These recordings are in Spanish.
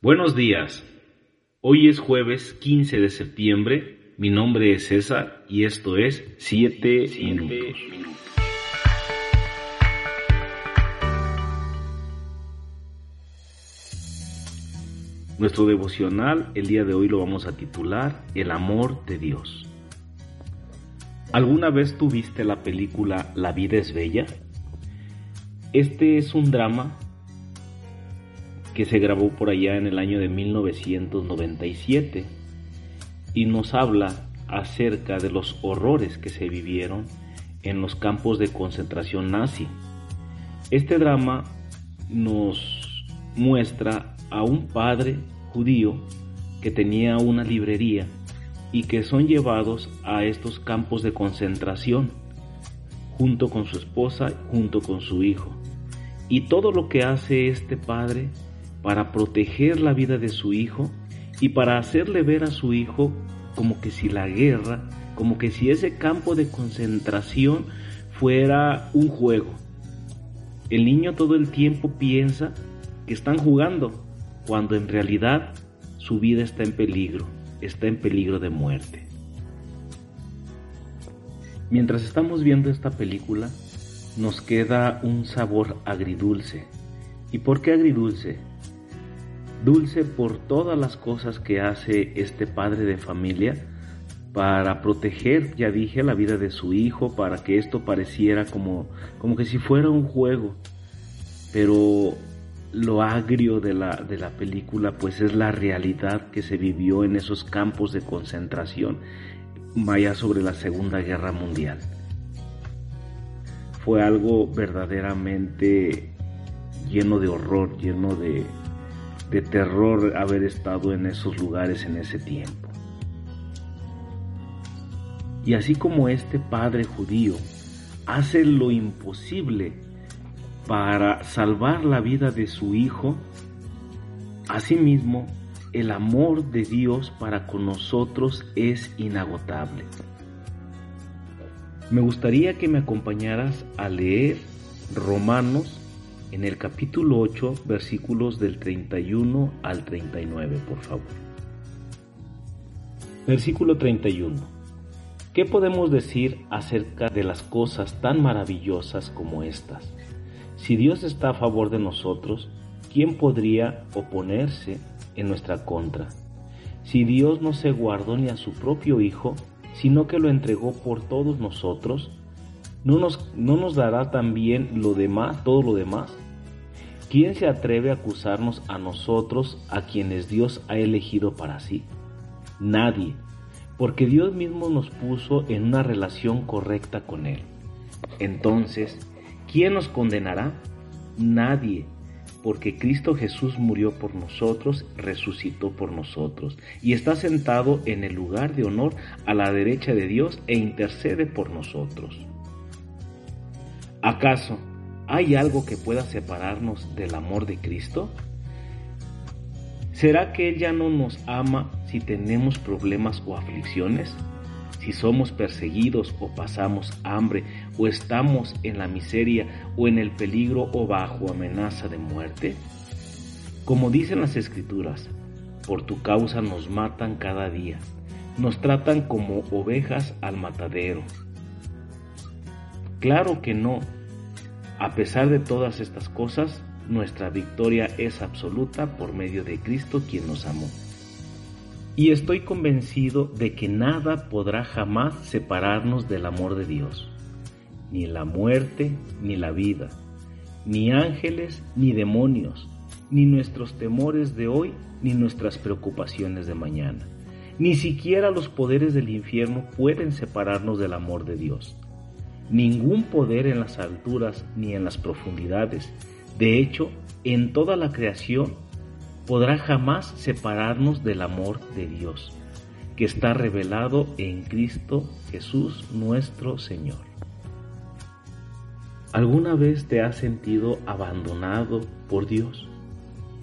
Buenos días. Hoy es jueves 15 de septiembre. Mi nombre es César y esto es 7 minutos. Nuestro devocional el día de hoy lo vamos a titular El amor de Dios. ¿Alguna vez tuviste la película La vida es bella? Este es un drama que se grabó por allá en el año de 1997 y nos habla acerca de los horrores que se vivieron en los campos de concentración nazi. Este drama nos muestra a un padre judío que tenía una librería y que son llevados a estos campos de concentración junto con su esposa, junto con su hijo. Y todo lo que hace este padre para proteger la vida de su hijo y para hacerle ver a su hijo como que si la guerra, como que si ese campo de concentración fuera un juego. El niño todo el tiempo piensa que están jugando, cuando en realidad su vida está en peligro, está en peligro de muerte. Mientras estamos viendo esta película, nos queda un sabor agridulce. ¿Y por qué agridulce? Dulce por todas las cosas que hace este padre de familia para proteger, ya dije, la vida de su hijo, para que esto pareciera como, como que si fuera un juego. Pero lo agrio de la, de la película pues es la realidad que se vivió en esos campos de concentración, vaya sobre la Segunda Guerra Mundial. Fue algo verdaderamente lleno de horror, lleno de, de terror haber estado en esos lugares en ese tiempo. Y así como este padre judío hace lo imposible para salvar la vida de su hijo, asimismo el amor de Dios para con nosotros es inagotable. Me gustaría que me acompañaras a leer Romanos en el capítulo 8, versículos del 31 al 39, por favor. Versículo 31. ¿Qué podemos decir acerca de las cosas tan maravillosas como estas? Si Dios está a favor de nosotros, ¿quién podría oponerse en nuestra contra? Si Dios no se guardó ni a su propio Hijo, sino que lo entregó por todos nosotros, ¿no nos, no nos dará también lo demás, todo lo demás? ¿Quién se atreve a acusarnos a nosotros, a quienes Dios ha elegido para sí? Nadie, porque Dios mismo nos puso en una relación correcta con Él. Entonces, ¿quién nos condenará? Nadie, porque Cristo Jesús murió por nosotros, resucitó por nosotros, y está sentado en el lugar de honor a la derecha de Dios e intercede por nosotros. ¿Acaso hay algo que pueda separarnos del amor de Cristo? ¿Será que Él ya no nos ama si tenemos problemas o aflicciones? Si somos perseguidos o pasamos hambre o estamos en la miseria o en el peligro o bajo amenaza de muerte? Como dicen las escrituras, por tu causa nos matan cada día, nos tratan como ovejas al matadero. Claro que no, a pesar de todas estas cosas, nuestra victoria es absoluta por medio de Cristo quien nos amó. Y estoy convencido de que nada podrá jamás separarnos del amor de Dios, ni la muerte, ni la vida, ni ángeles, ni demonios, ni nuestros temores de hoy, ni nuestras preocupaciones de mañana. Ni siquiera los poderes del infierno pueden separarnos del amor de Dios. Ningún poder en las alturas ni en las profundidades, de hecho, en toda la creación, podrá jamás separarnos del amor de Dios, que está revelado en Cristo Jesús nuestro Señor. ¿Alguna vez te has sentido abandonado por Dios?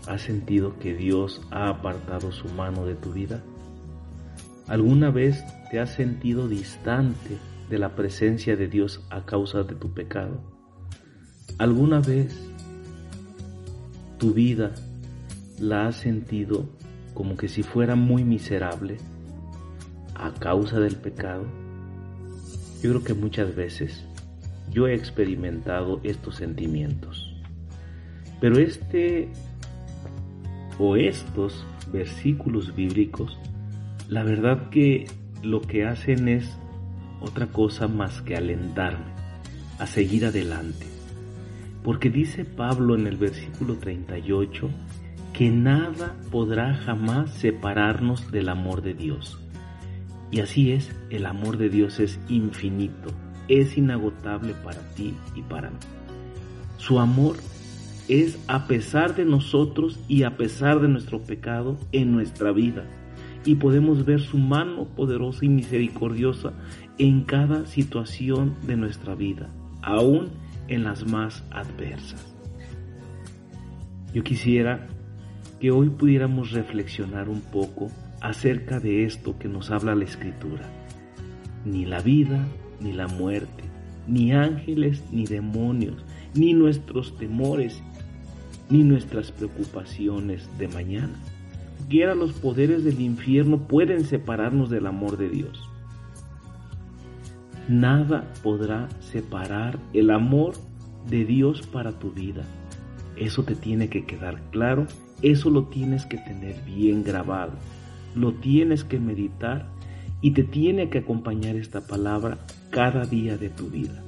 ¿Has sentido que Dios ha apartado su mano de tu vida? ¿Alguna vez te has sentido distante de la presencia de Dios a causa de tu pecado? ¿Alguna vez tu vida la has sentido como que si fuera muy miserable a causa del pecado? Yo creo que muchas veces yo he experimentado estos sentimientos. Pero este o estos versículos bíblicos, la verdad que lo que hacen es otra cosa más que alentarme a seguir adelante. Porque dice Pablo en el versículo 38 que nada podrá jamás separarnos del amor de Dios. Y así es, el amor de Dios es infinito, es inagotable para ti y para mí. Su amor es a pesar de nosotros y a pesar de nuestro pecado en nuestra vida. Y podemos ver su mano poderosa y misericordiosa en cada situación de nuestra vida, aún en las más adversas. Yo quisiera que hoy pudiéramos reflexionar un poco acerca de esto que nos habla la Escritura. Ni la vida, ni la muerte, ni ángeles, ni demonios, ni nuestros temores, ni nuestras preocupaciones de mañana. Quiera los poderes del infierno pueden separarnos del amor de Dios. Nada podrá separar el amor de Dios para tu vida. Eso te tiene que quedar claro, eso lo tienes que tener bien grabado, lo tienes que meditar y te tiene que acompañar esta palabra cada día de tu vida.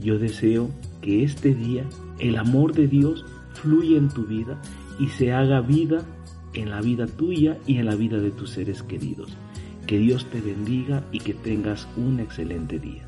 Yo deseo que este día el amor de Dios fluya en tu vida y se haga vida en la vida tuya y en la vida de tus seres queridos. Que Dios te bendiga y que tengas un excelente día.